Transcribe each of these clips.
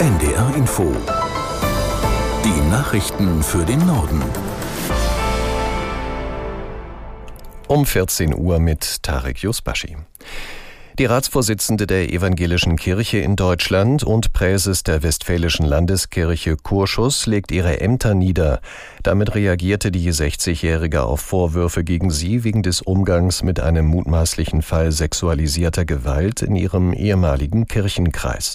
NDR Info. Die Nachrichten für den Norden. Um 14 Uhr mit Tarek Yusbashi. Die Ratsvorsitzende der Evangelischen Kirche in Deutschland und Präses der Westfälischen Landeskirche Kurschus legt ihre Ämter nieder. Damit reagierte die 60-Jährige auf Vorwürfe gegen sie wegen des Umgangs mit einem mutmaßlichen Fall sexualisierter Gewalt in ihrem ehemaligen Kirchenkreis.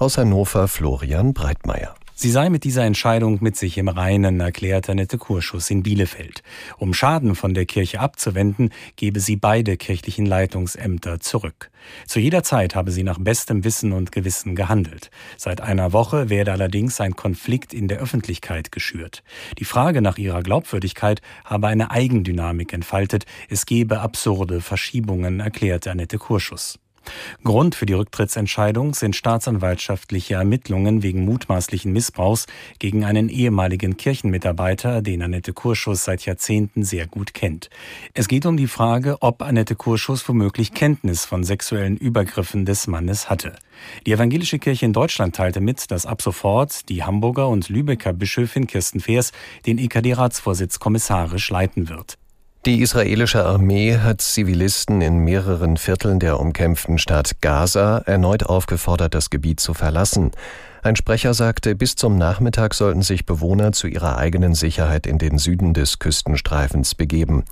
Aus Hannover Florian Breitmeier. Sie sei mit dieser Entscheidung mit sich im Reinen, erklärte Annette Kurschus in Bielefeld. Um Schaden von der Kirche abzuwenden, gebe sie beide kirchlichen Leitungsämter zurück. Zu jeder Zeit habe sie nach bestem Wissen und Gewissen gehandelt. Seit einer Woche werde allerdings ein Konflikt in der Öffentlichkeit geschürt. Die Frage nach ihrer Glaubwürdigkeit habe eine Eigendynamik entfaltet. Es gebe absurde Verschiebungen, erklärte Annette Kurschus. Grund für die Rücktrittsentscheidung sind staatsanwaltschaftliche Ermittlungen wegen mutmaßlichen Missbrauchs gegen einen ehemaligen Kirchenmitarbeiter, den Annette Kurschus seit Jahrzehnten sehr gut kennt. Es geht um die Frage, ob Annette Kurschus womöglich Kenntnis von sexuellen Übergriffen des Mannes hatte. Die evangelische Kirche in Deutschland teilte mit, dass ab sofort die Hamburger und Lübecker Bischöfin Kirsten Feers den EKD-Ratsvorsitz kommissarisch leiten wird. Die israelische Armee hat Zivilisten in mehreren Vierteln der umkämpften Stadt Gaza erneut aufgefordert, das Gebiet zu verlassen. Ein Sprecher sagte, bis zum Nachmittag sollten sich Bewohner zu ihrer eigenen Sicherheit in den Süden des Küstenstreifens begeben.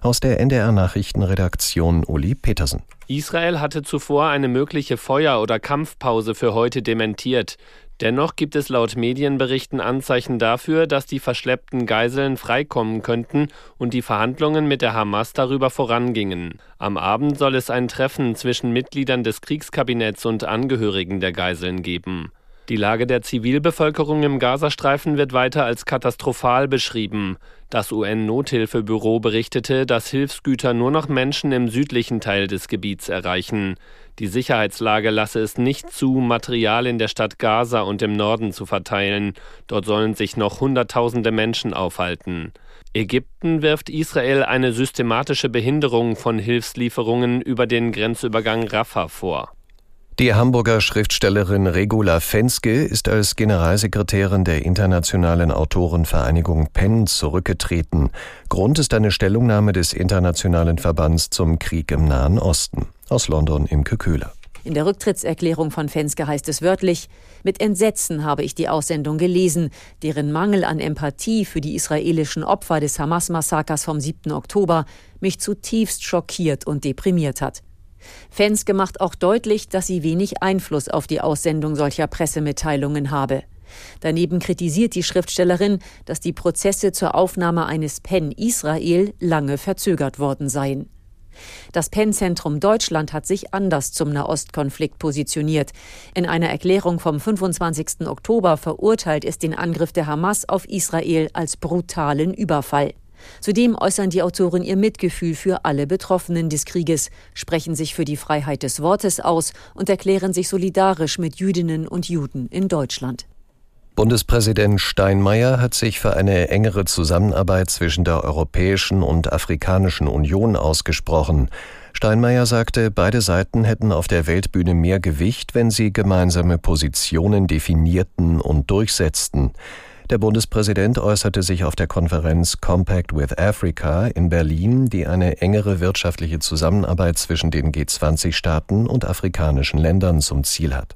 Aus der NDR Nachrichtenredaktion Uli Petersen. Israel hatte zuvor eine mögliche Feuer- oder Kampfpause für heute dementiert. Dennoch gibt es laut Medienberichten Anzeichen dafür, dass die verschleppten Geiseln freikommen könnten und die Verhandlungen mit der Hamas darüber vorangingen. Am Abend soll es ein Treffen zwischen Mitgliedern des Kriegskabinetts und Angehörigen der Geiseln geben. Die Lage der Zivilbevölkerung im Gazastreifen wird weiter als katastrophal beschrieben. Das UN-Nothilfebüro berichtete, dass Hilfsgüter nur noch Menschen im südlichen Teil des Gebiets erreichen. Die Sicherheitslage lasse es nicht zu, Material in der Stadt Gaza und im Norden zu verteilen. Dort sollen sich noch Hunderttausende Menschen aufhalten. Ägypten wirft Israel eine systematische Behinderung von Hilfslieferungen über den Grenzübergang Rafah vor. Die Hamburger Schriftstellerin Regula Fenske ist als Generalsekretärin der Internationalen Autorenvereinigung PEN zurückgetreten. Grund ist eine Stellungnahme des Internationalen Verbands zum Krieg im Nahen Osten. Aus London im Köhler. In der Rücktrittserklärung von Fenske heißt es wörtlich, mit Entsetzen habe ich die Aussendung gelesen, deren Mangel an Empathie für die israelischen Opfer des Hamas-Massakers vom 7. Oktober mich zutiefst schockiert und deprimiert hat. Fenske macht auch deutlich, dass sie wenig Einfluss auf die Aussendung solcher Pressemitteilungen habe. Daneben kritisiert die Schriftstellerin, dass die Prozesse zur Aufnahme eines PEN Israel lange verzögert worden seien. Das PEN-Zentrum Deutschland hat sich anders zum Nahostkonflikt positioniert. In einer Erklärung vom 25. Oktober verurteilt es den Angriff der Hamas auf Israel als brutalen Überfall. Zudem äußern die Autoren ihr Mitgefühl für alle Betroffenen des Krieges, sprechen sich für die Freiheit des Wortes aus und erklären sich solidarisch mit Jüdinnen und Juden in Deutschland. Bundespräsident Steinmeier hat sich für eine engere Zusammenarbeit zwischen der Europäischen und Afrikanischen Union ausgesprochen. Steinmeier sagte, beide Seiten hätten auf der Weltbühne mehr Gewicht, wenn sie gemeinsame Positionen definierten und durchsetzten. Der Bundespräsident äußerte sich auf der Konferenz Compact with Africa in Berlin, die eine engere wirtschaftliche Zusammenarbeit zwischen den G20-Staaten und afrikanischen Ländern zum Ziel hat.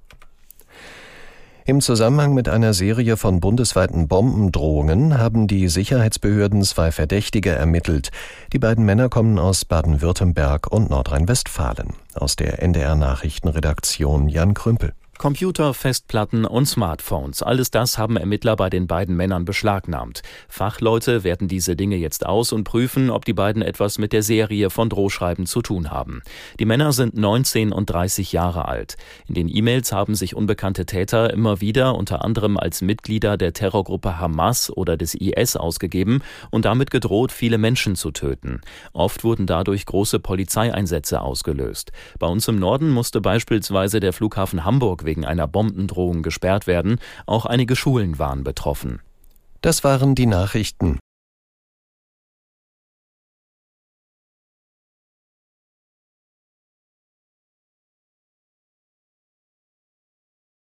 Im Zusammenhang mit einer Serie von bundesweiten Bombendrohungen haben die Sicherheitsbehörden zwei Verdächtige ermittelt. Die beiden Männer kommen aus Baden-Württemberg und Nordrhein-Westfalen. Aus der NDR Nachrichtenredaktion Jan Krümpel. Computer, Festplatten und Smartphones, alles das haben Ermittler bei den beiden Männern beschlagnahmt. Fachleute werten diese Dinge jetzt aus und prüfen, ob die beiden etwas mit der Serie von Drohschreiben zu tun haben. Die Männer sind 19 und 30 Jahre alt. In den E-Mails haben sich unbekannte Täter immer wieder unter anderem als Mitglieder der Terrorgruppe Hamas oder des IS ausgegeben und damit gedroht, viele Menschen zu töten. Oft wurden dadurch große Polizeieinsätze ausgelöst. Bei uns im Norden musste beispielsweise der Flughafen Hamburg wegen einer Bombendrohung gesperrt werden. Auch einige Schulen waren betroffen. Das waren die Nachrichten.